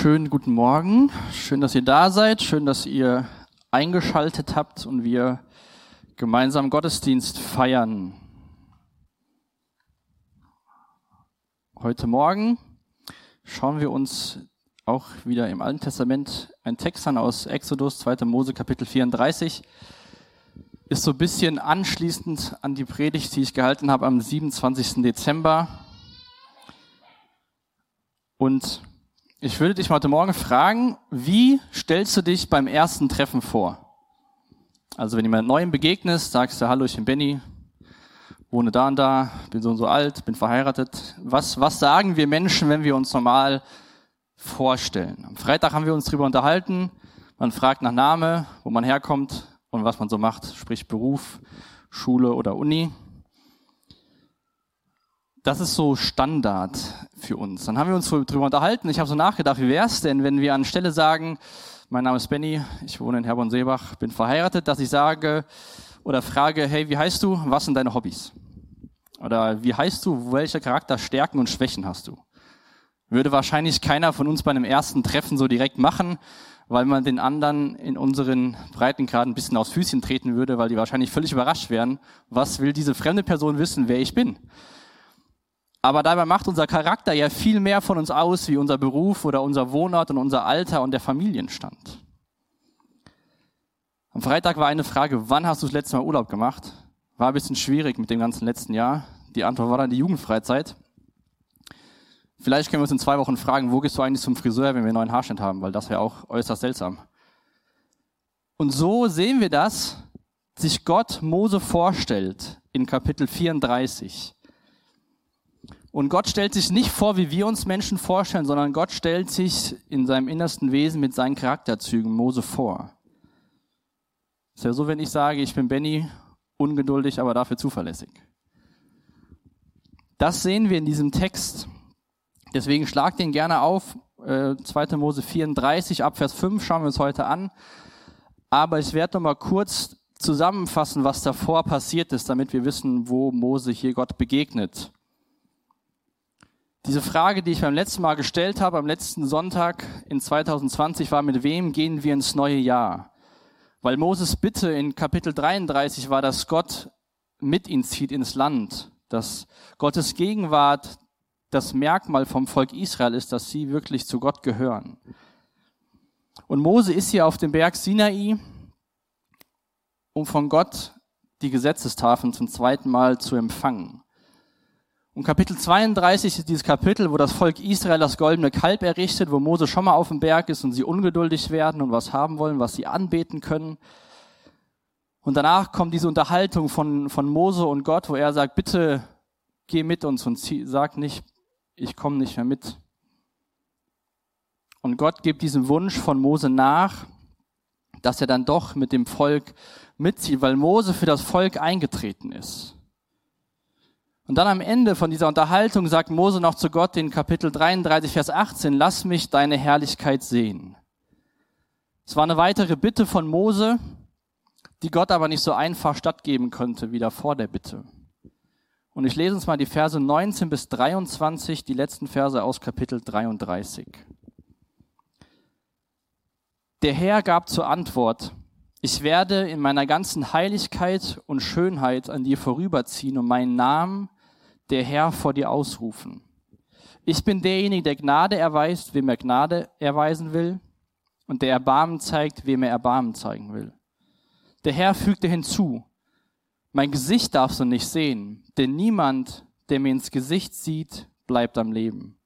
Schönen guten Morgen. Schön, dass ihr da seid. Schön, dass ihr eingeschaltet habt und wir gemeinsam Gottesdienst feiern. Heute Morgen schauen wir uns auch wieder im Alten Testament einen Text an aus Exodus, 2. Mose, Kapitel 34. Ist so ein bisschen anschließend an die Predigt, die ich gehalten habe am 27. Dezember. Und ich würde dich heute Morgen fragen, wie stellst du dich beim ersten Treffen vor? Also wenn jemand Neuem begegnest, sagst du, hallo, ich bin Benny, wohne da und da, bin so und so alt, bin verheiratet. Was, was sagen wir Menschen, wenn wir uns normal vorstellen? Am Freitag haben wir uns darüber unterhalten. Man fragt nach Name, wo man herkommt und was man so macht, sprich Beruf, Schule oder Uni. Das ist so Standard für uns. Dann haben wir uns darüber unterhalten. Ich habe so nachgedacht, wie wäre es denn, wenn wir anstelle sagen, mein Name ist Benny, ich wohne in Herborn-Seebach, bin verheiratet, dass ich sage oder frage, hey, wie heißt du? Was sind deine Hobbys? Oder wie heißt du? Welche Charakterstärken und Schwächen hast du? Würde wahrscheinlich keiner von uns bei einem ersten Treffen so direkt machen, weil man den anderen in unseren Breitengraden ein bisschen aufs Füßchen treten würde, weil die wahrscheinlich völlig überrascht wären. Was will diese fremde Person wissen, wer ich bin? Aber dabei macht unser Charakter ja viel mehr von uns aus, wie unser Beruf oder unser Wohnort und unser Alter und der Familienstand. Am Freitag war eine Frage, wann hast du das letzte Mal Urlaub gemacht? War ein bisschen schwierig mit dem ganzen letzten Jahr. Die Antwort war dann die Jugendfreizeit. Vielleicht können wir uns in zwei Wochen fragen, wo gehst du eigentlich zum Friseur, wenn wir einen neuen Haarschnitt haben, weil das wäre auch äußerst seltsam. Und so sehen wir das, sich Gott Mose vorstellt in Kapitel 34. Und Gott stellt sich nicht vor, wie wir uns Menschen vorstellen, sondern Gott stellt sich in seinem innersten Wesen mit seinen Charakterzügen Mose vor. Ist ja so, wenn ich sage, ich bin Benny, ungeduldig, aber dafür zuverlässig. Das sehen wir in diesem Text. Deswegen schlag den gerne auf. Äh, 2. Mose 34, ab Vers 5 schauen wir uns heute an. Aber ich werde noch mal kurz zusammenfassen, was davor passiert ist, damit wir wissen, wo Mose hier Gott begegnet. Diese Frage, die ich beim letzten Mal gestellt habe, am letzten Sonntag in 2020, war, mit wem gehen wir ins neue Jahr? Weil Moses Bitte in Kapitel 33 war, dass Gott mit ihn zieht ins Land, dass Gottes Gegenwart das Merkmal vom Volk Israel ist, dass sie wirklich zu Gott gehören. Und Mose ist hier auf dem Berg Sinai, um von Gott die Gesetzestafeln zum zweiten Mal zu empfangen. Und Kapitel 32 ist dieses Kapitel, wo das Volk Israel das goldene Kalb errichtet, wo Mose schon mal auf dem Berg ist und sie ungeduldig werden und was haben wollen, was sie anbeten können. Und danach kommt diese Unterhaltung von, von Mose und Gott, wo er sagt, bitte geh mit uns und zieh, sag nicht, ich komme nicht mehr mit. Und Gott gibt diesem Wunsch von Mose nach, dass er dann doch mit dem Volk mitzieht, weil Mose für das Volk eingetreten ist. Und dann am Ende von dieser Unterhaltung sagt Mose noch zu Gott in Kapitel 33, Vers 18, lass mich deine Herrlichkeit sehen. Es war eine weitere Bitte von Mose, die Gott aber nicht so einfach stattgeben konnte wie davor der Bitte. Und ich lese uns mal die Verse 19 bis 23, die letzten Verse aus Kapitel 33. Der Herr gab zur Antwort, ich werde in meiner ganzen Heiligkeit und Schönheit an dir vorüberziehen und meinen Namen der Herr vor dir ausrufen. Ich bin derjenige, der Gnade erweist, wem er Gnade erweisen will, und der Erbarmen zeigt, wem er Erbarmen zeigen will. Der Herr fügte hinzu, mein Gesicht darfst du nicht sehen, denn niemand, der mir ins Gesicht sieht, bleibt am Leben.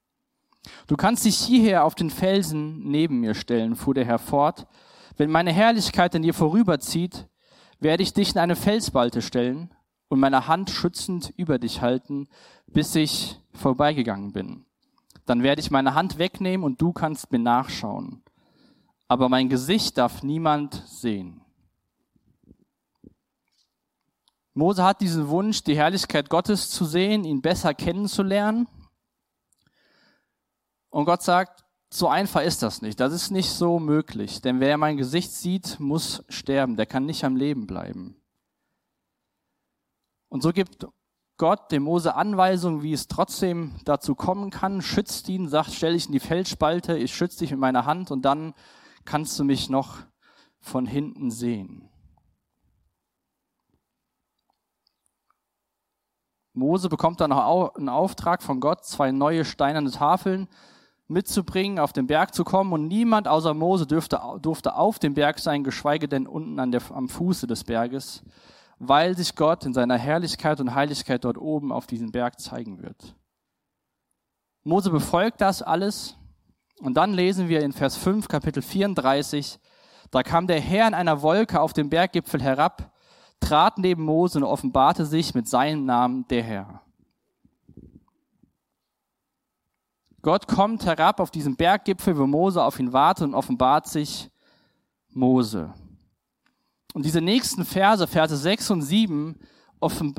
Du kannst dich hierher auf den Felsen neben mir stellen, fuhr der Herr fort. Wenn meine Herrlichkeit an dir vorüberzieht, werde ich dich in eine Felsbalte stellen und meine Hand schützend über dich halten, bis ich vorbeigegangen bin. Dann werde ich meine Hand wegnehmen und du kannst mir nachschauen. Aber mein Gesicht darf niemand sehen. Mose hat diesen Wunsch, die Herrlichkeit Gottes zu sehen, ihn besser kennenzulernen. Und Gott sagt, so einfach ist das nicht. Das ist nicht so möglich. Denn wer mein Gesicht sieht, muss sterben. Der kann nicht am Leben bleiben. Und so gibt Gott dem Mose Anweisungen, wie es trotzdem dazu kommen kann, schützt ihn, sagt, stell dich in die Felsspalte, ich schütze dich mit meiner Hand und dann kannst du mich noch von hinten sehen. Mose bekommt dann noch einen Auftrag von Gott, zwei neue steinerne Tafeln mitzubringen, auf den Berg zu kommen. Und niemand außer Mose dürfte, durfte auf dem Berg sein, geschweige denn unten an der, am Fuße des Berges, weil sich Gott in seiner Herrlichkeit und Heiligkeit dort oben auf diesem Berg zeigen wird. Mose befolgt das alles. Und dann lesen wir in Vers 5, Kapitel 34, da kam der Herr in einer Wolke auf den Berggipfel herab, trat neben Mose und offenbarte sich mit seinem Namen der Herr. Gott kommt herab auf diesen Berggipfel, wo Mose auf ihn wartet und offenbart sich Mose. Und diese nächsten Verse, Verse 6 und 7,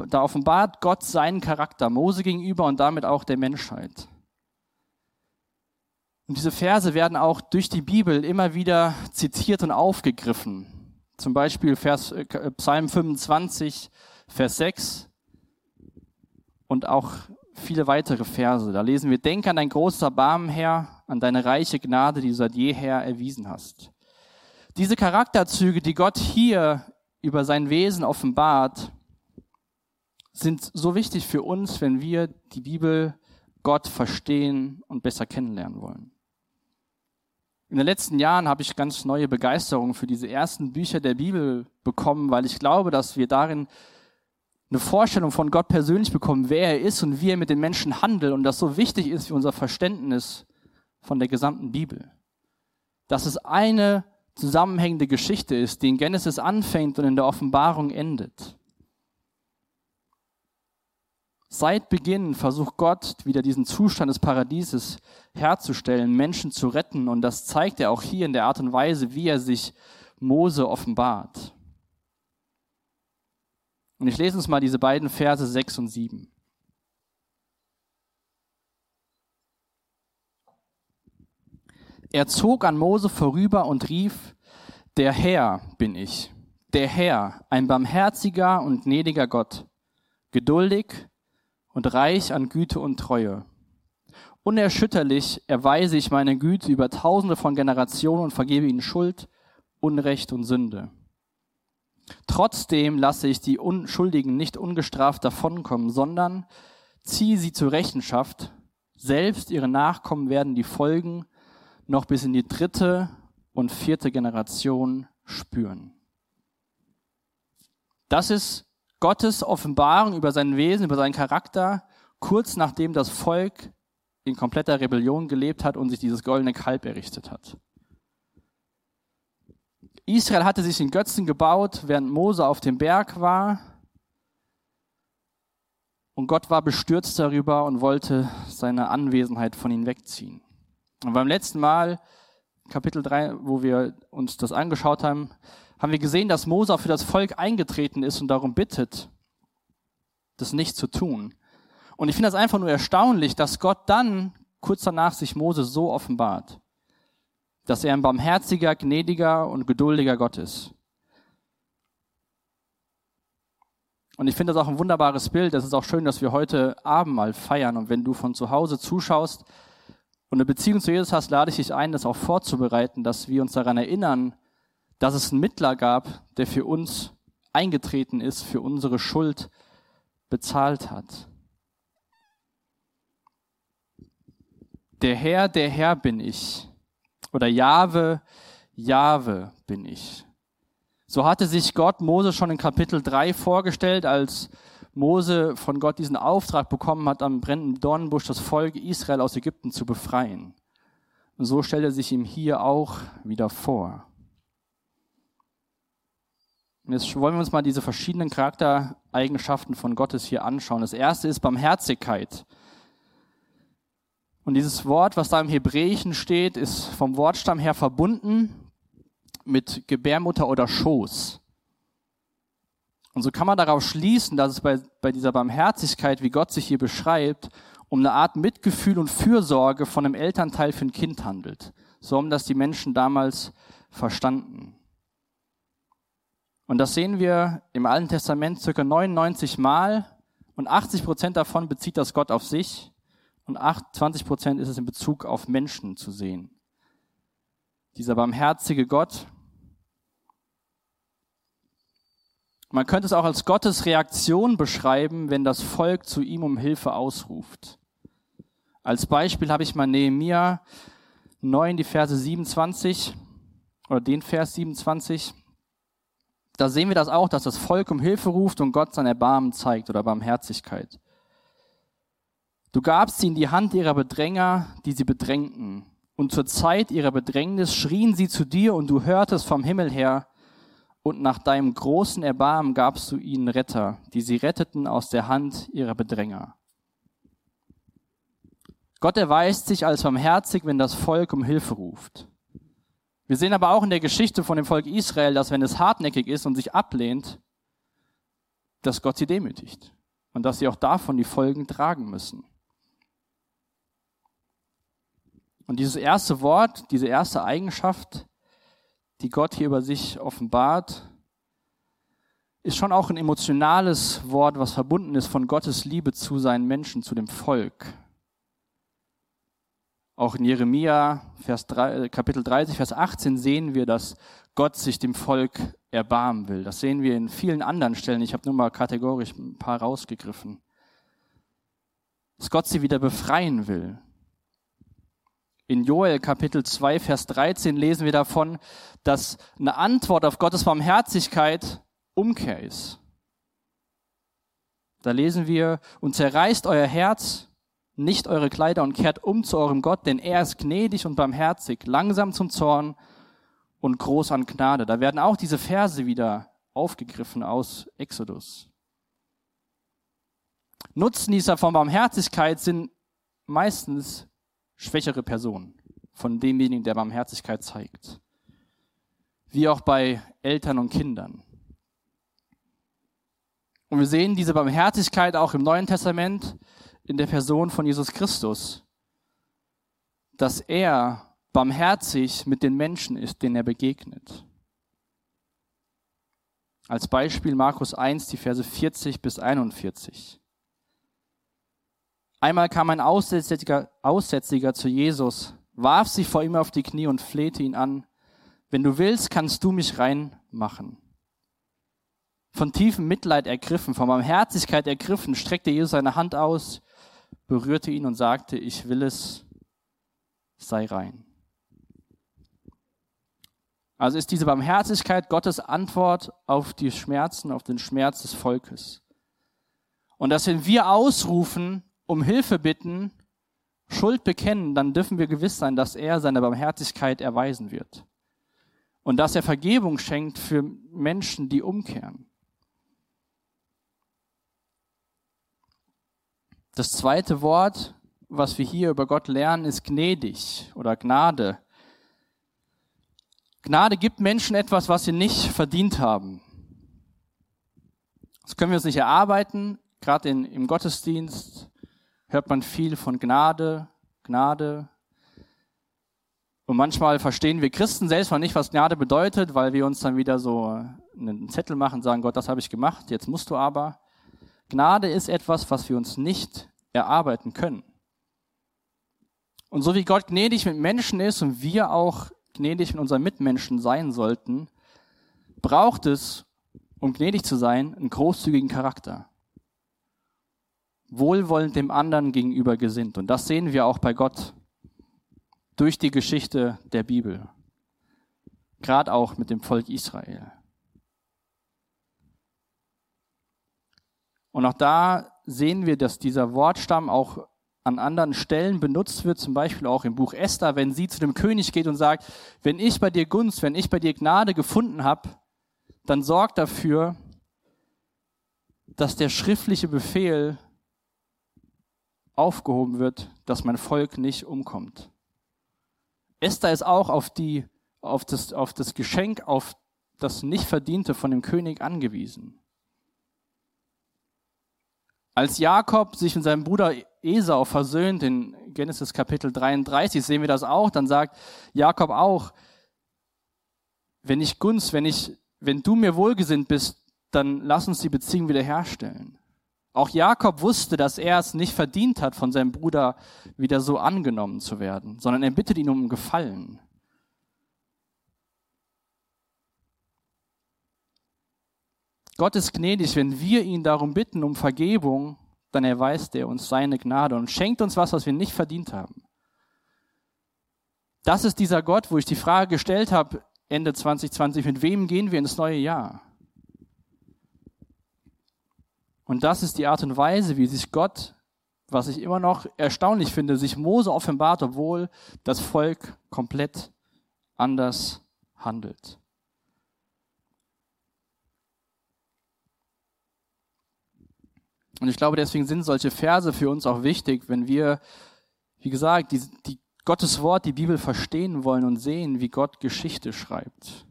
da offenbart Gott seinen Charakter Mose gegenüber und damit auch der Menschheit. Und diese Verse werden auch durch die Bibel immer wieder zitiert und aufgegriffen. Zum Beispiel Vers, äh, Psalm 25, Vers 6 und auch viele weitere Verse. Da lesen wir, denk an dein großes Erbarmen, Herr, an deine reiche Gnade, die du seit jeher erwiesen hast. Diese Charakterzüge, die Gott hier über sein Wesen offenbart, sind so wichtig für uns, wenn wir die Bibel Gott verstehen und besser kennenlernen wollen. In den letzten Jahren habe ich ganz neue Begeisterung für diese ersten Bücher der Bibel bekommen, weil ich glaube, dass wir darin eine Vorstellung von Gott persönlich bekommen, wer er ist und wie er mit den Menschen handelt und das so wichtig ist für unser Verständnis von der gesamten Bibel. Dass es eine zusammenhängende Geschichte ist, die in Genesis anfängt und in der Offenbarung endet. Seit Beginn versucht Gott wieder diesen Zustand des Paradieses herzustellen, Menschen zu retten und das zeigt er auch hier in der Art und Weise, wie er sich Mose offenbart. Und ich lese uns mal diese beiden Verse 6 und 7. Er zog an Mose vorüber und rief, der Herr bin ich, der Herr, ein barmherziger und gnädiger Gott, geduldig und reich an Güte und Treue. Unerschütterlich erweise ich meine Güte über tausende von Generationen und vergebe ihnen Schuld, Unrecht und Sünde. Trotzdem lasse ich die Unschuldigen nicht ungestraft davonkommen, sondern ziehe sie zur Rechenschaft. Selbst ihre Nachkommen werden die Folgen noch bis in die dritte und vierte Generation spüren. Das ist Gottes Offenbarung über sein Wesen, über seinen Charakter, kurz nachdem das Volk in kompletter Rebellion gelebt hat und sich dieses goldene Kalb errichtet hat. Israel hatte sich den Götzen gebaut, während Mose auf dem Berg war. Und Gott war bestürzt darüber und wollte seine Anwesenheit von ihnen wegziehen. Und beim letzten Mal, Kapitel 3, wo wir uns das angeschaut haben, haben wir gesehen, dass Mose für das Volk eingetreten ist und darum bittet, das nicht zu tun. Und ich finde das einfach nur erstaunlich, dass Gott dann kurz danach sich Mose so offenbart dass er ein barmherziger, gnädiger und geduldiger Gott ist. Und ich finde das auch ein wunderbares Bild. Es ist auch schön, dass wir heute Abendmahl feiern. Und wenn du von zu Hause zuschaust und eine Beziehung zu Jesus hast, lade ich dich ein, das auch vorzubereiten, dass wir uns daran erinnern, dass es einen Mittler gab, der für uns eingetreten ist, für unsere Schuld bezahlt hat. Der Herr, der Herr bin ich, oder Jahwe, Jahwe bin ich. So hatte sich Gott Mose schon in Kapitel 3 vorgestellt, als Mose von Gott diesen Auftrag bekommen hat, am brennenden Dornenbusch das Volk Israel aus Ägypten zu befreien. Und so stellt er sich ihm hier auch wieder vor. Und jetzt wollen wir uns mal diese verschiedenen Charaktereigenschaften von Gottes hier anschauen. Das erste ist Barmherzigkeit. Und dieses Wort, was da im Hebräischen steht, ist vom Wortstamm her verbunden mit Gebärmutter oder Schoß. Und so kann man darauf schließen, dass es bei, bei dieser Barmherzigkeit, wie Gott sich hier beschreibt, um eine Art Mitgefühl und Fürsorge von einem Elternteil für ein Kind handelt. So haben das die Menschen damals verstanden. Und das sehen wir im Alten Testament circa 99 Mal Und 80 Prozent davon bezieht das Gott auf sich und 20 Prozent ist es in Bezug auf Menschen zu sehen. Dieser barmherzige Gott. Man könnte es auch als Gottes Reaktion beschreiben, wenn das Volk zu ihm um Hilfe ausruft. Als Beispiel habe ich mal Nehemiah 9, die Verse 27 oder den Vers 27. Da sehen wir das auch, dass das Volk um Hilfe ruft und Gott sein Erbarmen zeigt oder Barmherzigkeit. Du gabst sie in die Hand ihrer Bedränger, die sie bedrängten. Und zur Zeit ihrer Bedrängnis schrien sie zu dir und du hörtest vom Himmel her. Und nach deinem großen Erbarmen gabst du ihnen Retter, die sie retteten aus der Hand ihrer Bedränger. Gott erweist sich als barmherzig, wenn das Volk um Hilfe ruft. Wir sehen aber auch in der Geschichte von dem Volk Israel, dass wenn es hartnäckig ist und sich ablehnt, dass Gott sie demütigt und dass sie auch davon die Folgen tragen müssen. Und dieses erste Wort, diese erste Eigenschaft, die Gott hier über sich offenbart, ist schon auch ein emotionales Wort, was verbunden ist von Gottes Liebe zu seinen Menschen, zu dem Volk. Auch in Jeremia Vers 3, Kapitel 30, Vers 18 sehen wir, dass Gott sich dem Volk erbarmen will. Das sehen wir in vielen anderen Stellen. Ich habe nur mal kategorisch ein paar rausgegriffen. Dass Gott sie wieder befreien will. In Joel Kapitel 2, Vers 13 lesen wir davon, dass eine Antwort auf Gottes Barmherzigkeit Umkehr ist. Da lesen wir, und zerreißt euer Herz nicht eure Kleider und kehrt um zu eurem Gott, denn er ist gnädig und barmherzig, langsam zum Zorn und groß an Gnade. Da werden auch diese Verse wieder aufgegriffen aus Exodus. Nutznießer von Barmherzigkeit sind meistens schwächere Personen von demjenigen, der Barmherzigkeit zeigt. Wie auch bei Eltern und Kindern. Und wir sehen diese Barmherzigkeit auch im Neuen Testament in der Person von Jesus Christus, dass er barmherzig mit den Menschen ist, denen er begegnet. Als Beispiel Markus 1, die Verse 40 bis 41. Einmal kam ein Aussätziger, Aussätziger zu Jesus, warf sich vor ihm auf die Knie und flehte ihn an, wenn du willst, kannst du mich rein machen. Von tiefem Mitleid ergriffen, von Barmherzigkeit ergriffen, streckte Jesus seine Hand aus, berührte ihn und sagte, ich will es, sei rein. Also ist diese Barmherzigkeit Gottes Antwort auf die Schmerzen, auf den Schmerz des Volkes. Und dass wenn wir ausrufen, um Hilfe bitten, Schuld bekennen, dann dürfen wir gewiss sein, dass er seine Barmherzigkeit erweisen wird. Und dass er Vergebung schenkt für Menschen, die umkehren. Das zweite Wort, was wir hier über Gott lernen, ist gnädig oder Gnade. Gnade gibt Menschen etwas, was sie nicht verdient haben. Das können wir uns nicht erarbeiten. Gerade im Gottesdienst hört man viel von Gnade, Gnade. Und manchmal verstehen wir Christen selbst mal nicht, was Gnade bedeutet, weil wir uns dann wieder so einen Zettel machen, sagen, Gott, das habe ich gemacht, jetzt musst du aber. Gnade ist etwas, was wir uns nicht erarbeiten können. Und so wie Gott gnädig mit Menschen ist und wir auch gnädig mit unseren Mitmenschen sein sollten, braucht es, um gnädig zu sein, einen großzügigen Charakter. Wohlwollend dem anderen gegenüber gesinnt. Und das sehen wir auch bei Gott durch die Geschichte der Bibel. Gerade auch mit dem Volk Israel. Und auch da sehen wir, dass dieser Wortstamm auch an anderen Stellen benutzt wird, zum Beispiel auch im Buch Esther, wenn sie zu dem König geht und sagt, wenn ich bei dir Gunst, wenn ich bei dir Gnade gefunden habe, dann sorg dafür, dass der schriftliche Befehl aufgehoben wird, dass mein Volk nicht umkommt. Esther ist auch auf die, auf das, auf das Geschenk, auf das nicht verdiente von dem König angewiesen. Als Jakob sich mit seinem Bruder Esau versöhnt, in Genesis Kapitel 33 sehen wir das auch, dann sagt Jakob auch, wenn ich Gunst, wenn ich, wenn du mir wohlgesinnt bist, dann lass uns die Beziehung wiederherstellen. Auch Jakob wusste, dass er es nicht verdient hat, von seinem Bruder wieder so angenommen zu werden, sondern er bittet ihn um Gefallen. Gott ist gnädig, wenn wir ihn darum bitten, um Vergebung, dann erweist er uns seine Gnade und schenkt uns was, was wir nicht verdient haben. Das ist dieser Gott, wo ich die Frage gestellt habe, Ende 2020, mit wem gehen wir ins neue Jahr? Und das ist die Art und Weise, wie sich Gott, was ich immer noch erstaunlich finde, sich Mose offenbart, obwohl das Volk komplett anders handelt. Und ich glaube, deswegen sind solche Verse für uns auch wichtig, wenn wir, wie gesagt, die, die Gottes Wort, die Bibel verstehen wollen und sehen, wie Gott Geschichte schreibt.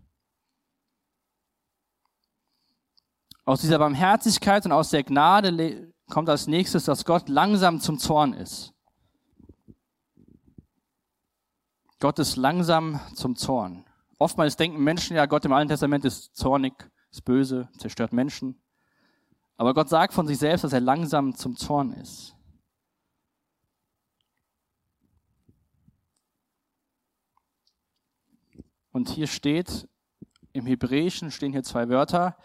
Aus dieser Barmherzigkeit und aus der Gnade kommt als nächstes, dass Gott langsam zum Zorn ist. Gott ist langsam zum Zorn. Oftmals denken Menschen ja, Gott im Alten Testament ist zornig, ist böse, zerstört Menschen. Aber Gott sagt von sich selbst, dass er langsam zum Zorn ist. Und hier steht, im Hebräischen stehen hier zwei Wörter.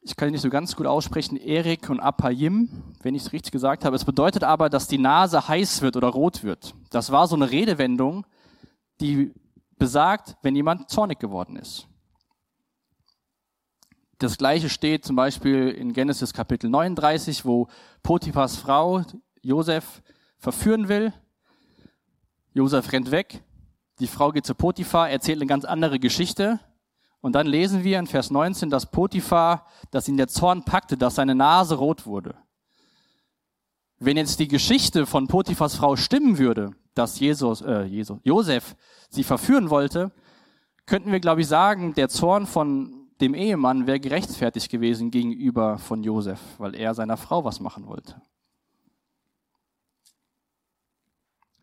Ich kann die nicht so ganz gut aussprechen, Erik und Apayim, wenn ich es richtig gesagt habe. Es bedeutet aber, dass die Nase heiß wird oder rot wird. Das war so eine Redewendung, die besagt, wenn jemand zornig geworden ist. Das gleiche steht zum Beispiel in Genesis Kapitel 39, wo Potiphas Frau Josef verführen will. Josef rennt weg. Die Frau geht zu Potiphar, erzählt eine ganz andere Geschichte. Und dann lesen wir in Vers 19, dass Potiphar, dass ihn der Zorn packte, dass seine Nase rot wurde. Wenn jetzt die Geschichte von Potiphas Frau stimmen würde, dass Jesus, äh, Jesus, Josef sie verführen wollte, könnten wir, glaube ich, sagen, der Zorn von dem Ehemann wäre gerechtfertigt gewesen gegenüber von Josef, weil er seiner Frau was machen wollte.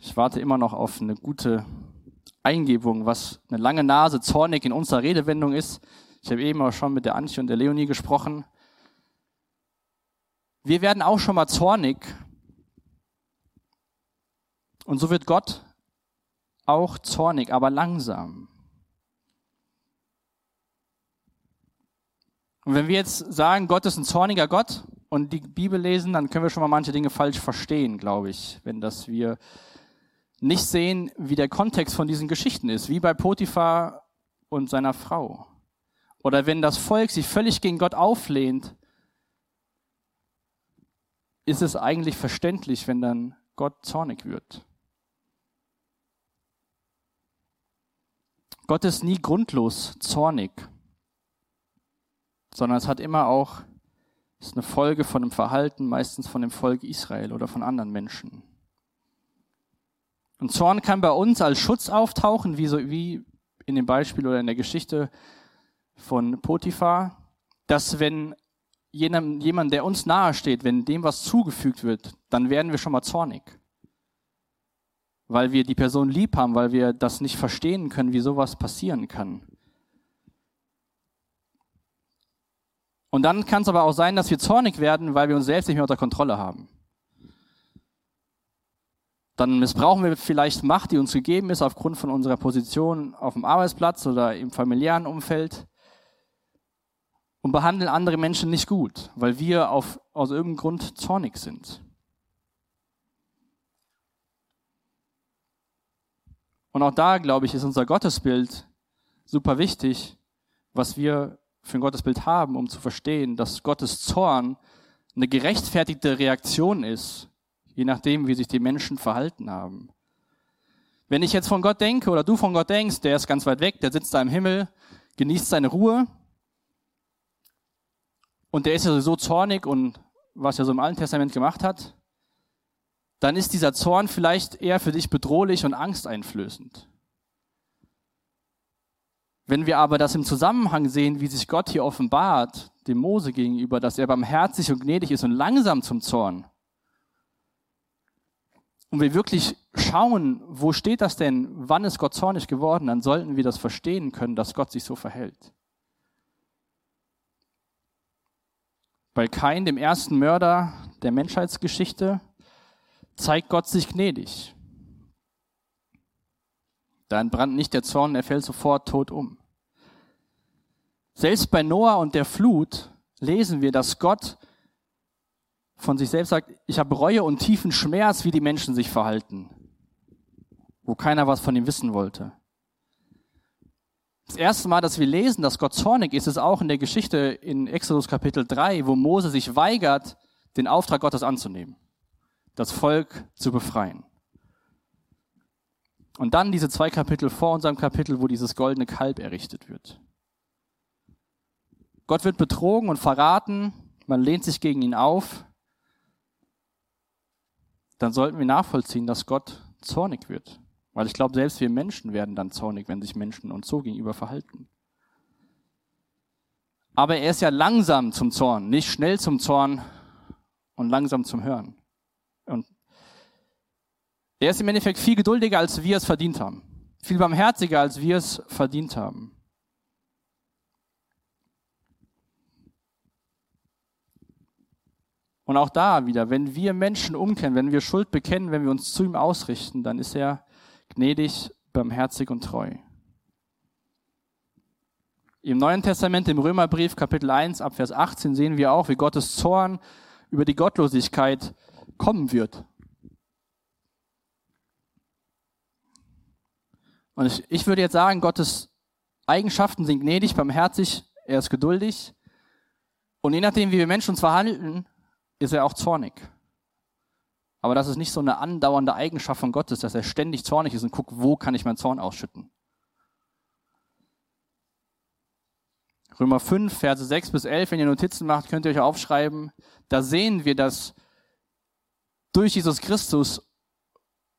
Ich warte immer noch auf eine gute Eingebung, was eine lange Nase zornig in unserer Redewendung ist. Ich habe eben auch schon mit der Antje und der Leonie gesprochen. Wir werden auch schon mal zornig. Und so wird Gott auch zornig, aber langsam. Und wenn wir jetzt sagen, Gott ist ein zorniger Gott und die Bibel lesen, dann können wir schon mal manche Dinge falsch verstehen, glaube ich, wenn das wir nicht sehen, wie der Kontext von diesen Geschichten ist, wie bei Potiphar und seiner Frau. Oder wenn das Volk sich völlig gegen Gott auflehnt, ist es eigentlich verständlich, wenn dann Gott zornig wird. Gott ist nie grundlos zornig sondern es hat immer auch, ist eine Folge von dem Verhalten, meistens von dem Volk Israel oder von anderen Menschen. Und Zorn kann bei uns als Schutz auftauchen, wie, so, wie in dem Beispiel oder in der Geschichte von Potiphar, dass wenn jenem, jemand, der uns nahe steht, wenn dem was zugefügt wird, dann werden wir schon mal zornig. Weil wir die Person lieb haben, weil wir das nicht verstehen können, wie sowas passieren kann. Und dann kann es aber auch sein, dass wir zornig werden, weil wir uns selbst nicht mehr unter Kontrolle haben. Dann missbrauchen wir vielleicht Macht, die uns gegeben ist aufgrund von unserer Position auf dem Arbeitsplatz oder im familiären Umfeld und behandeln andere Menschen nicht gut, weil wir auf, aus irgendeinem Grund zornig sind. Und auch da, glaube ich, ist unser Gottesbild super wichtig, was wir für ein Gottesbild haben, um zu verstehen, dass Gottes Zorn eine gerechtfertigte Reaktion ist, je nachdem, wie sich die Menschen verhalten haben. Wenn ich jetzt von Gott denke oder du von Gott denkst, der ist ganz weit weg, der sitzt da im Himmel, genießt seine Ruhe und der ist ja so zornig und was er so im Alten Testament gemacht hat, dann ist dieser Zorn vielleicht eher für dich bedrohlich und angsteinflößend. Wenn wir aber das im Zusammenhang sehen, wie sich Gott hier offenbart, dem Mose gegenüber, dass er barmherzig und gnädig ist und langsam zum Zorn, und wir wirklich schauen, wo steht das denn, wann ist Gott zornig geworden, dann sollten wir das verstehen können, dass Gott sich so verhält. Bei Kain, dem ersten Mörder der Menschheitsgeschichte, zeigt Gott sich gnädig. Da entbrannt nicht der Zorn, er fällt sofort tot um. Selbst bei Noah und der Flut lesen wir, dass Gott von sich selbst sagt, ich habe Reue und tiefen Schmerz, wie die Menschen sich verhalten, wo keiner was von ihm wissen wollte. Das erste Mal, dass wir lesen, dass Gott zornig ist, ist auch in der Geschichte in Exodus Kapitel 3, wo Mose sich weigert, den Auftrag Gottes anzunehmen, das Volk zu befreien. Und dann diese zwei Kapitel vor unserem Kapitel, wo dieses goldene Kalb errichtet wird. Gott wird betrogen und verraten, man lehnt sich gegen ihn auf. Dann sollten wir nachvollziehen, dass Gott zornig wird. Weil ich glaube, selbst wir Menschen werden dann zornig, wenn sich Menschen uns so gegenüber verhalten. Aber er ist ja langsam zum Zorn, nicht schnell zum Zorn und langsam zum Hören. Und er ist im Endeffekt viel geduldiger, als wir es verdient haben. Viel barmherziger, als wir es verdient haben. Und auch da wieder, wenn wir Menschen umkehren, wenn wir Schuld bekennen, wenn wir uns zu ihm ausrichten, dann ist er gnädig, barmherzig und treu. Im Neuen Testament, im Römerbrief, Kapitel 1, Abvers 18, sehen wir auch, wie Gottes Zorn über die Gottlosigkeit kommen wird. Und ich, ich würde jetzt sagen, Gottes Eigenschaften sind gnädig, barmherzig, er ist geduldig. Und je nachdem, wie wir Menschen uns verhalten, ist er auch zornig. Aber das ist nicht so eine andauernde Eigenschaft von Gottes, dass er ständig zornig ist und guckt, wo kann ich meinen Zorn ausschütten. Römer 5, Verse 6 bis 11, wenn ihr Notizen macht, könnt ihr euch aufschreiben. Da sehen wir, dass durch Jesus Christus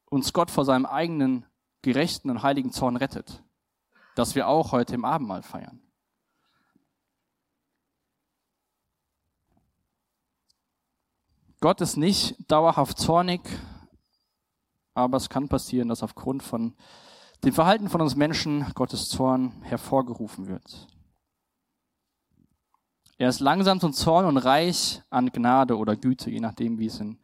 uns Gott vor seinem eigenen gerechten und heiligen Zorn rettet. Dass wir auch heute im Abendmahl feiern. Gott ist nicht dauerhaft zornig, aber es kann passieren, dass aufgrund von dem Verhalten von uns Menschen Gottes Zorn hervorgerufen wird. Er ist langsam zum Zorn und reich an Gnade oder Güte, je nachdem, wie es in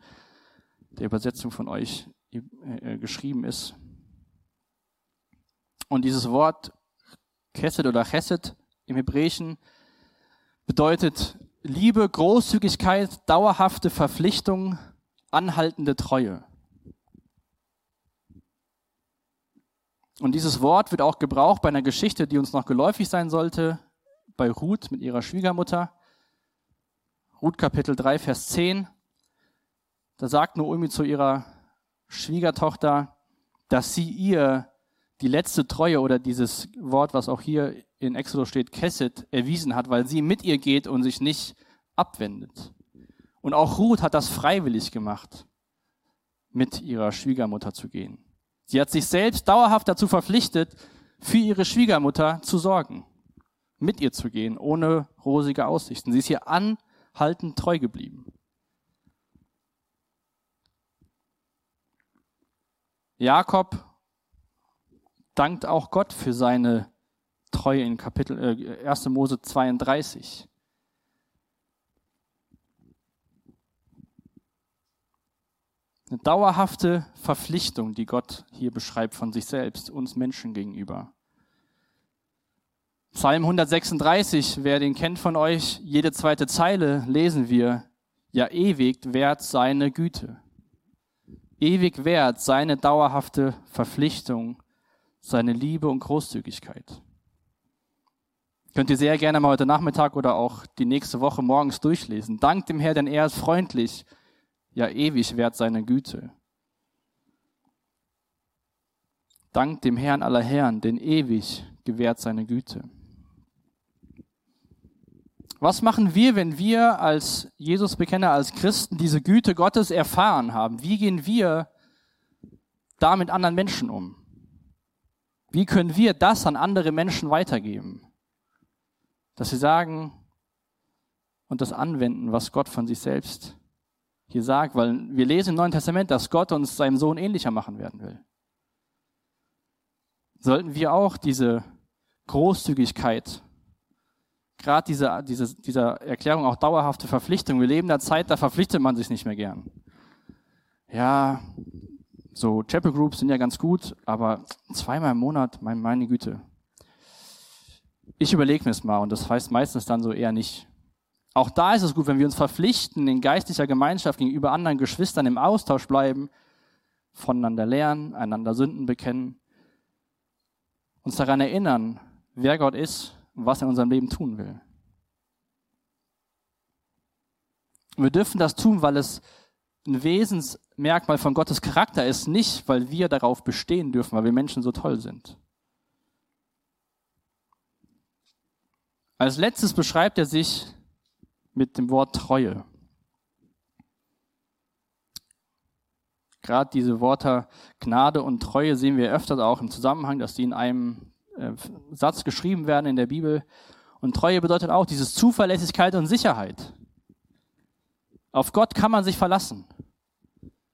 der Übersetzung von euch äh, geschrieben ist. Und dieses Wort Kesed oder Chesed im Hebräischen bedeutet Liebe, Großzügigkeit, dauerhafte Verpflichtung, anhaltende Treue. Und dieses Wort wird auch gebraucht bei einer Geschichte, die uns noch geläufig sein sollte, bei Ruth mit ihrer Schwiegermutter. Ruth Kapitel 3, Vers 10. Da sagt Naomi zu ihrer Schwiegertochter, dass sie ihr die letzte Treue oder dieses Wort, was auch hier in Exodus steht, Kesset, erwiesen hat, weil sie mit ihr geht und sich nicht abwendet. Und auch Ruth hat das freiwillig gemacht, mit ihrer Schwiegermutter zu gehen. Sie hat sich selbst dauerhaft dazu verpflichtet, für ihre Schwiegermutter zu sorgen, mit ihr zu gehen, ohne rosige Aussichten. Sie ist ihr anhaltend treu geblieben. Jakob dankt auch Gott für seine Treue in Kapitel äh, 1. Mose 32. Eine dauerhafte Verpflichtung, die Gott hier beschreibt von sich selbst, uns Menschen gegenüber. Psalm 136, wer den kennt von euch, jede zweite Zeile lesen wir, ja ewig wert seine Güte. Ewig wert seine dauerhafte Verpflichtung seine Liebe und Großzügigkeit. Könnt ihr sehr gerne mal heute Nachmittag oder auch die nächste Woche morgens durchlesen. Dank dem Herrn, denn er ist freundlich, ja ewig wert seine Güte. Dank dem Herrn aller Herren, denn ewig gewährt seine Güte. Was machen wir, wenn wir als Jesus-Bekenner, als Christen diese Güte Gottes erfahren haben? Wie gehen wir da mit anderen Menschen um? Wie können wir das an andere Menschen weitergeben? Dass sie sagen und das anwenden, was Gott von sich selbst hier sagt, weil wir lesen im Neuen Testament, dass Gott uns seinem Sohn ähnlicher machen werden will. Sollten wir auch diese Großzügigkeit, gerade diese, diese, dieser Erklärung auch dauerhafte Verpflichtung. Wir leben in einer Zeit, da verpflichtet man sich nicht mehr gern. Ja, so Chapel Groups sind ja ganz gut, aber zweimal im Monat, meine Güte. Ich überlege mir es mal und das heißt meistens dann so eher nicht. Auch da ist es gut, wenn wir uns verpflichten, in geistlicher Gemeinschaft gegenüber anderen Geschwistern im Austausch bleiben, voneinander lernen, einander Sünden bekennen, uns daran erinnern, wer Gott ist und was er in unserem Leben tun will. Wir dürfen das tun, weil es ein Wesensmerkmal von Gottes Charakter ist, nicht weil wir darauf bestehen dürfen, weil wir Menschen so toll sind. Als letztes beschreibt er sich mit dem Wort Treue. Gerade diese Worte Gnade und Treue sehen wir öfter auch im Zusammenhang, dass die in einem äh, Satz geschrieben werden in der Bibel. Und Treue bedeutet auch dieses Zuverlässigkeit und Sicherheit. Auf Gott kann man sich verlassen.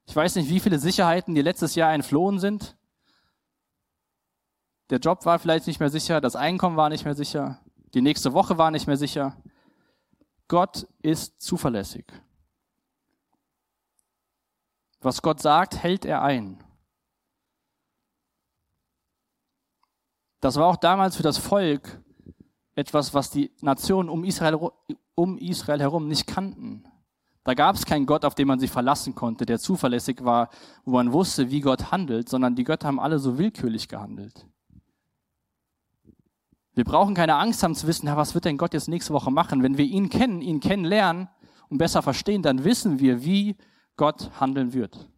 Ich weiß nicht, wie viele Sicherheiten dir letztes Jahr entflohen sind. Der Job war vielleicht nicht mehr sicher, das Einkommen war nicht mehr sicher, die nächste Woche war nicht mehr sicher. Gott ist zuverlässig. Was Gott sagt, hält er ein. Das war auch damals für das Volk etwas, was die Nationen um Israel, um Israel herum nicht kannten. Da gab es keinen Gott, auf den man sich verlassen konnte, der zuverlässig war, wo man wusste, wie Gott handelt, sondern die Götter haben alle so willkürlich gehandelt. Wir brauchen keine Angst haben zu wissen, ja, was wird denn Gott jetzt nächste Woche machen? Wenn wir ihn kennen, ihn kennenlernen und besser verstehen, dann wissen wir, wie Gott handeln wird.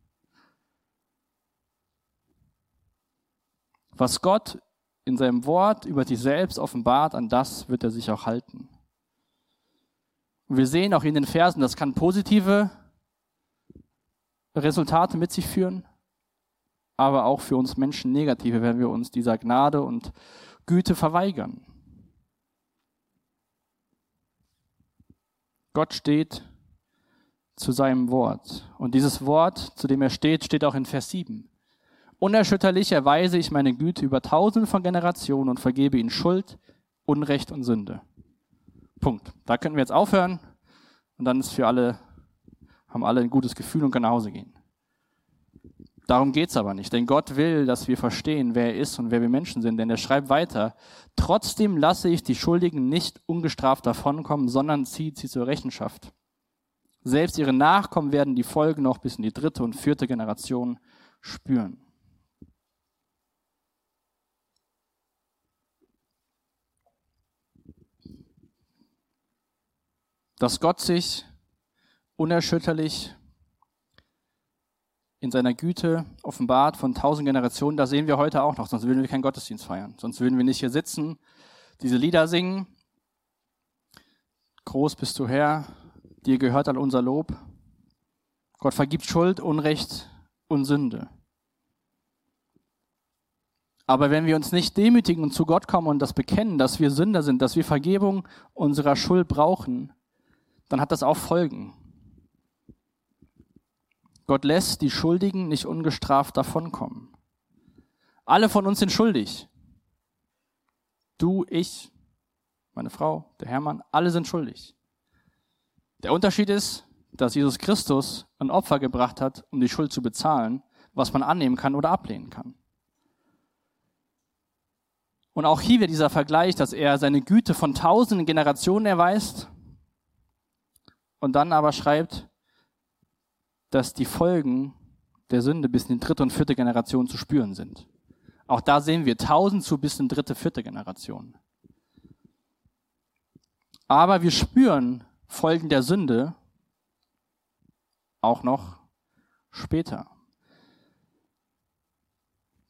Was Gott in seinem Wort über sich selbst offenbart, an das wird er sich auch halten. Und wir sehen auch in den Versen, das kann positive Resultate mit sich führen, aber auch für uns Menschen negative, wenn wir uns dieser Gnade und Güte verweigern. Gott steht zu seinem Wort. Und dieses Wort, zu dem er steht, steht auch in Vers 7. Unerschütterlich erweise ich meine Güte über tausende von Generationen und vergebe ihnen Schuld, Unrecht und Sünde. Punkt. Da können wir jetzt aufhören und dann ist für alle, haben alle ein gutes Gefühl und können nach Hause gehen. Darum geht's aber nicht, denn Gott will, dass wir verstehen, wer er ist und wer wir Menschen sind. Denn er schreibt weiter, trotzdem lasse ich die Schuldigen nicht ungestraft davonkommen, sondern zieht sie zur Rechenschaft. Selbst ihre Nachkommen werden die Folgen noch bis in die dritte und vierte Generation spüren. Dass Gott sich unerschütterlich in seiner Güte offenbart von tausend Generationen, da sehen wir heute auch noch, sonst würden wir keinen Gottesdienst feiern. Sonst würden wir nicht hier sitzen, diese Lieder singen. Groß bist du Herr, dir gehört all unser Lob. Gott vergibt Schuld, Unrecht und Sünde. Aber wenn wir uns nicht demütigen und zu Gott kommen und das bekennen, dass wir Sünder sind, dass wir Vergebung unserer Schuld brauchen, dann hat das auch Folgen. Gott lässt die Schuldigen nicht ungestraft davonkommen. Alle von uns sind schuldig. Du, ich, meine Frau, der Hermann, alle sind schuldig. Der Unterschied ist, dass Jesus Christus ein Opfer gebracht hat, um die Schuld zu bezahlen, was man annehmen kann oder ablehnen kann. Und auch hier wird dieser Vergleich, dass er seine Güte von tausenden Generationen erweist und dann aber schreibt, dass die Folgen der Sünde bis in die dritte und vierte Generation zu spüren sind. Auch da sehen wir tausend zu bis in dritte, vierte Generation. Aber wir spüren Folgen der Sünde auch noch später.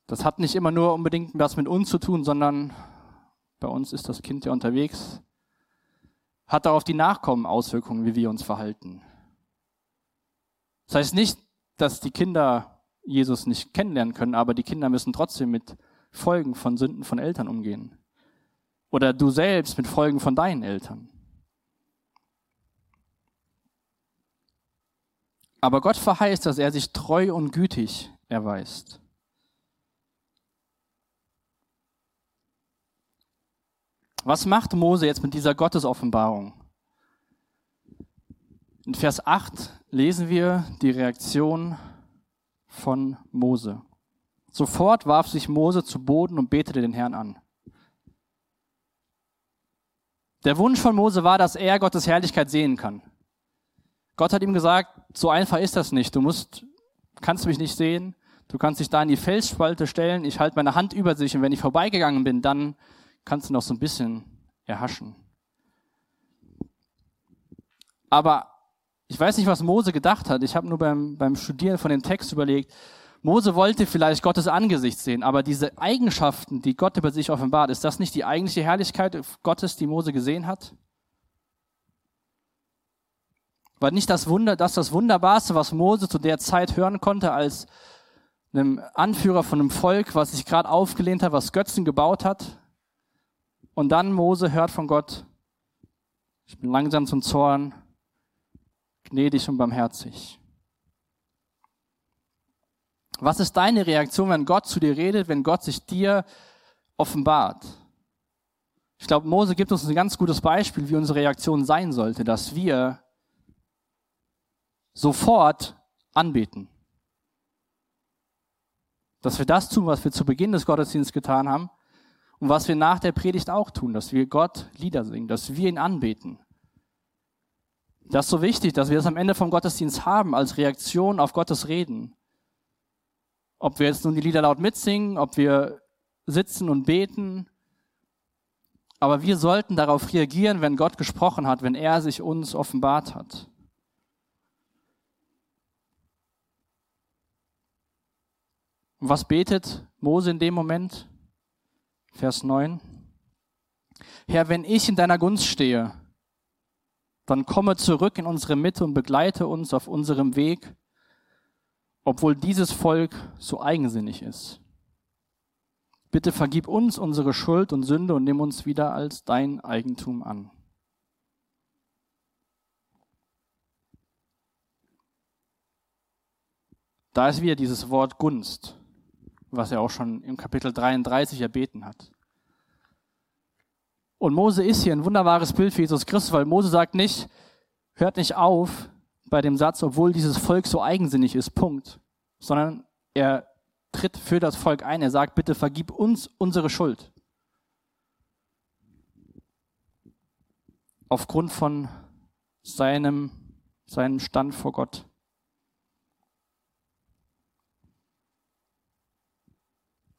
Das hat nicht immer nur unbedingt was mit uns zu tun, sondern bei uns ist das Kind ja unterwegs, hat darauf die Nachkommen Auswirkungen, wie wir uns verhalten. Das heißt nicht, dass die Kinder Jesus nicht kennenlernen können, aber die Kinder müssen trotzdem mit Folgen von Sünden von Eltern umgehen. Oder du selbst mit Folgen von deinen Eltern. Aber Gott verheißt, dass er sich treu und gütig erweist. Was macht Mose jetzt mit dieser Gottesoffenbarung? In Vers 8 lesen wir die Reaktion von Mose. Sofort warf sich Mose zu Boden und betete den Herrn an. Der Wunsch von Mose war, dass er Gottes Herrlichkeit sehen kann. Gott hat ihm gesagt, so einfach ist das nicht. Du musst, kannst mich nicht sehen. Du kannst dich da in die Felsspalte stellen. Ich halte meine Hand über sich und wenn ich vorbeigegangen bin, dann kannst du noch so ein bisschen erhaschen. Aber ich weiß nicht, was Mose gedacht hat. Ich habe nur beim, beim Studieren von dem Text überlegt, Mose wollte vielleicht Gottes Angesicht sehen, aber diese Eigenschaften, die Gott über sich offenbart, ist das nicht die eigentliche Herrlichkeit Gottes, die Mose gesehen hat? War nicht das Wunder, das das Wunderbarste, was Mose zu der Zeit hören konnte, als einem Anführer von einem Volk, was sich gerade aufgelehnt hat, was Götzen gebaut hat? Und dann Mose hört von Gott, ich bin langsam zum Zorn, gnädig und barmherzig. Was ist deine Reaktion, wenn Gott zu dir redet, wenn Gott sich dir offenbart? Ich glaube, Mose gibt uns ein ganz gutes Beispiel, wie unsere Reaktion sein sollte, dass wir sofort anbeten. Dass wir das tun, was wir zu Beginn des Gottesdienstes getan haben und was wir nach der Predigt auch tun, dass wir Gott Lieder singen, dass wir ihn anbeten. Das ist so wichtig, dass wir das am Ende vom Gottesdienst haben als Reaktion auf Gottes Reden. Ob wir jetzt nun die Lieder laut mitsingen, ob wir sitzen und beten. Aber wir sollten darauf reagieren, wenn Gott gesprochen hat, wenn er sich uns offenbart hat. Und was betet Mose in dem Moment? Vers 9. Herr, wenn ich in deiner Gunst stehe, dann komme zurück in unsere Mitte und begleite uns auf unserem Weg obwohl dieses Volk so eigensinnig ist. Bitte vergib uns unsere Schuld und Sünde und nimm uns wieder als dein Eigentum an. Da ist wieder dieses Wort Gunst, was er auch schon im Kapitel 33 erbeten hat. Und Mose ist hier ein wunderbares Bild für Jesus Christus, weil Mose sagt nicht, hört nicht auf, bei dem Satz, obwohl dieses Volk so eigensinnig ist, Punkt, sondern er tritt für das Volk ein. Er sagt, bitte vergib uns unsere Schuld. Aufgrund von seinem, seinem Stand vor Gott.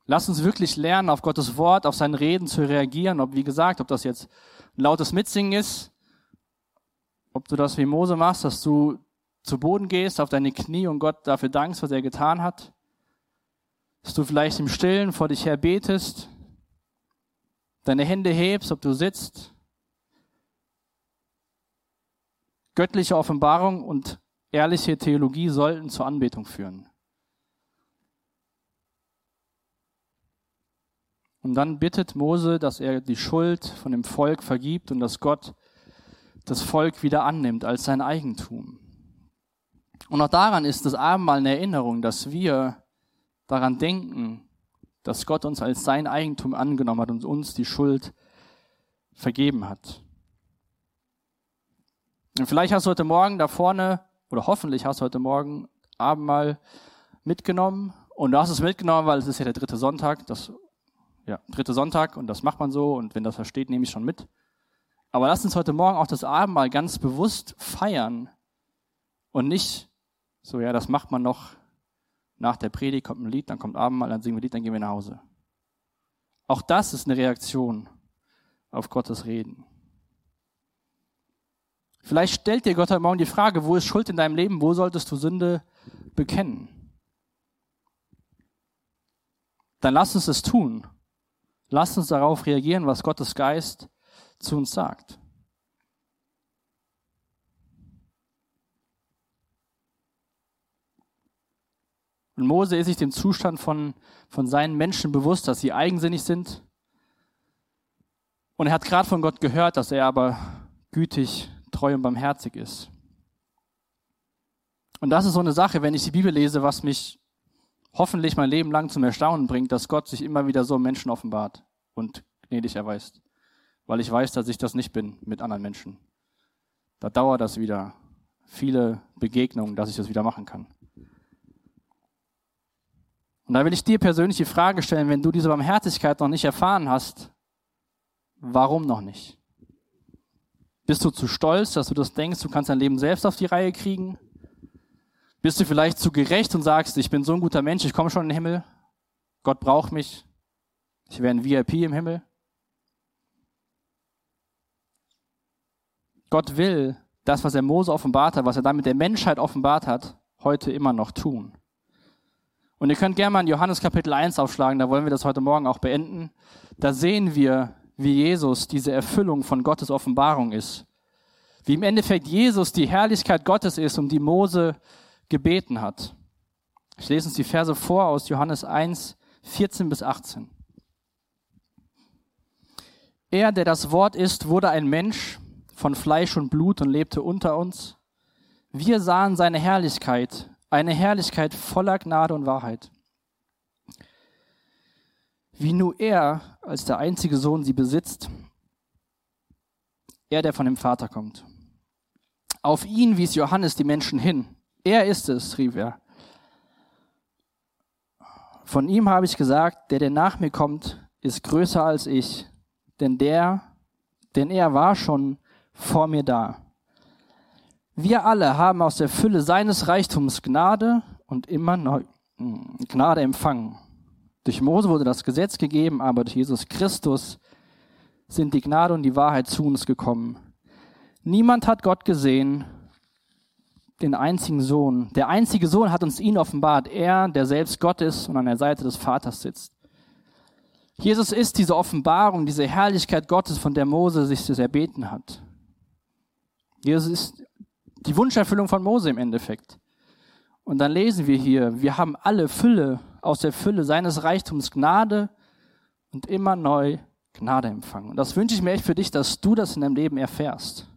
Lass uns wirklich lernen, auf Gottes Wort, auf sein Reden zu reagieren. Ob, wie gesagt, ob das jetzt ein lautes Mitsingen ist ob du das wie Mose machst, dass du zu Boden gehst, auf deine Knie und Gott dafür dankst, was er getan hat. Dass du vielleicht im Stillen vor dich her betest, deine Hände hebst, ob du sitzt. Göttliche Offenbarung und ehrliche Theologie sollten zur Anbetung führen. Und dann bittet Mose, dass er die Schuld von dem Volk vergibt und dass Gott das Volk wieder annimmt als sein Eigentum. Und auch daran ist das Abendmahl eine Erinnerung, dass wir daran denken, dass Gott uns als sein Eigentum angenommen hat und uns die Schuld vergeben hat. Und vielleicht hast du heute Morgen da vorne, oder hoffentlich hast du heute Morgen Abendmahl mitgenommen. Und du hast es mitgenommen, weil es ist ja der dritte Sonntag, das, ja, dritte Sonntag und das macht man so und wenn das versteht, nehme ich schon mit. Aber lass uns heute Morgen auch das Abendmahl ganz bewusst feiern und nicht so, ja, das macht man noch nach der Predigt, kommt ein Lied, dann kommt Abendmahl, dann singen wir Lied, dann gehen wir nach Hause. Auch das ist eine Reaktion auf Gottes Reden. Vielleicht stellt dir Gott heute Morgen die Frage, wo ist Schuld in deinem Leben, wo solltest du Sünde bekennen? Dann lass uns es tun. Lass uns darauf reagieren, was Gottes Geist zu uns sagt. Und Mose ist sich dem Zustand von, von seinen Menschen bewusst, dass sie eigensinnig sind. Und er hat gerade von Gott gehört, dass er aber gütig, treu und barmherzig ist. Und das ist so eine Sache, wenn ich die Bibel lese, was mich hoffentlich mein Leben lang zum Erstaunen bringt, dass Gott sich immer wieder so Menschen offenbart und gnädig erweist weil ich weiß, dass ich das nicht bin mit anderen Menschen. Da dauert das wieder viele Begegnungen, dass ich das wieder machen kann. Und da will ich dir persönlich die Frage stellen, wenn du diese Barmherzigkeit noch nicht erfahren hast, warum noch nicht? Bist du zu stolz, dass du das denkst, du kannst dein Leben selbst auf die Reihe kriegen? Bist du vielleicht zu gerecht und sagst, ich bin so ein guter Mensch, ich komme schon in den Himmel, Gott braucht mich, ich wäre ein VIP im Himmel? Gott will das, was er Mose offenbart hat, was er damit der Menschheit offenbart hat, heute immer noch tun. Und ihr könnt gerne mal in Johannes Kapitel 1 aufschlagen, da wollen wir das heute Morgen auch beenden. Da sehen wir, wie Jesus diese Erfüllung von Gottes Offenbarung ist. Wie im Endeffekt Jesus die Herrlichkeit Gottes ist, um die Mose gebeten hat. Ich lese uns die Verse vor aus Johannes 1, 14 bis 18. Er, der das Wort ist, wurde ein Mensch von Fleisch und Blut und lebte unter uns. Wir sahen seine Herrlichkeit, eine Herrlichkeit voller Gnade und Wahrheit. Wie nur er als der einzige Sohn sie besitzt, er, der von dem Vater kommt. Auf ihn wies Johannes die Menschen hin. Er ist es, rief er. Von ihm habe ich gesagt, der, der nach mir kommt, ist größer als ich, denn der, denn er war schon vor mir da. Wir alle haben aus der Fülle seines Reichtums Gnade und immer neu hm, Gnade empfangen. Durch Mose wurde das Gesetz gegeben, aber durch Jesus Christus sind die Gnade und die Wahrheit zu uns gekommen. Niemand hat Gott gesehen, den einzigen Sohn. Der einzige Sohn hat uns ihn offenbart. Er, der selbst Gott ist und an der Seite des Vaters sitzt. Jesus ist diese Offenbarung, diese Herrlichkeit Gottes, von der Mose sich das erbeten hat. Jesus ist die Wunscherfüllung von Mose im Endeffekt. Und dann lesen wir hier, wir haben alle Fülle aus der Fülle seines Reichtums Gnade und immer neu Gnade empfangen. Und das wünsche ich mir echt für dich, dass du das in deinem Leben erfährst.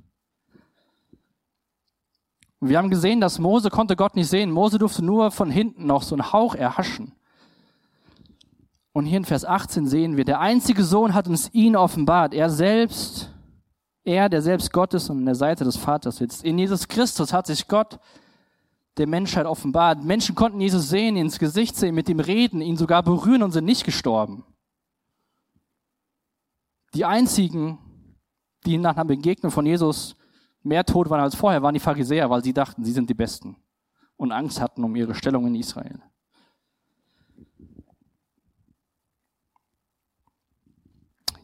Wir haben gesehen, dass Mose konnte Gott nicht sehen. Mose durfte nur von hinten noch so einen Hauch erhaschen. Und hier in Vers 18 sehen wir, der einzige Sohn hat uns ihn offenbart. Er selbst, er, der selbst Gott ist und an der Seite des Vaters sitzt. In Jesus Christus hat sich Gott der Menschheit offenbart. Menschen konnten Jesus sehen, ins Gesicht sehen, mit ihm reden, ihn sogar berühren und sind nicht gestorben. Die einzigen, die nach einer Begegnung von Jesus mehr tot waren als vorher, waren die Pharisäer, weil sie dachten, sie sind die Besten und Angst hatten um ihre Stellung in Israel.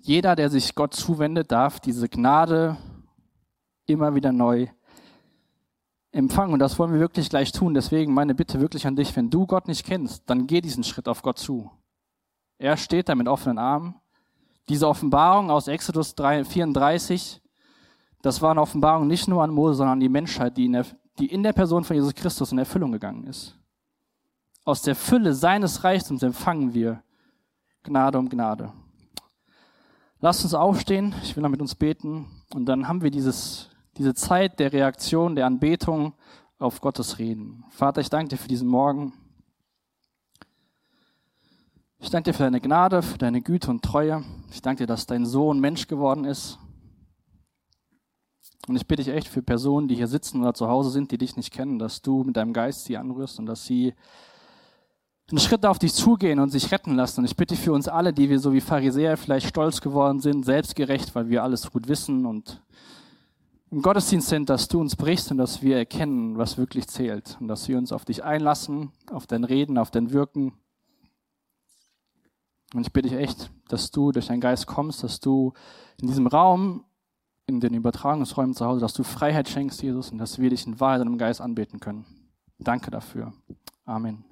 Jeder, der sich Gott zuwendet, darf diese Gnade immer wieder neu empfangen. Und das wollen wir wirklich gleich tun. Deswegen meine Bitte wirklich an dich, wenn du Gott nicht kennst, dann geh diesen Schritt auf Gott zu. Er steht da mit offenen Armen. Diese Offenbarung aus Exodus 34 das war eine Offenbarung nicht nur an Mose, sondern an die Menschheit, die in, der, die in der Person von Jesus Christus in Erfüllung gegangen ist. Aus der Fülle seines Reichtums empfangen wir Gnade um Gnade. Lasst uns aufstehen, ich will noch mit uns beten und dann haben wir dieses, diese Zeit der Reaktion, der Anbetung auf Gottes Reden. Vater, ich danke dir für diesen Morgen. Ich danke dir für deine Gnade, für deine Güte und Treue. Ich danke dir, dass dein Sohn Mensch geworden ist und ich bitte dich echt für Personen, die hier sitzen oder zu Hause sind, die dich nicht kennen, dass du mit deinem Geist sie anrührst und dass sie einen Schritt auf dich zugehen und sich retten lassen. Und ich bitte für uns alle, die wir so wie Pharisäer vielleicht stolz geworden sind, selbstgerecht, weil wir alles gut wissen und im Gottesdienst sind, dass du uns brichst und dass wir erkennen, was wirklich zählt und dass wir uns auf dich einlassen, auf dein Reden, auf dein Wirken. Und ich bitte dich echt, dass du durch deinen Geist kommst, dass du in diesem Raum in den Übertragungsräumen zu Hause, dass du Freiheit schenkst, Jesus, und dass wir dich in Wahrheit und im Geist anbeten können. Danke dafür. Amen.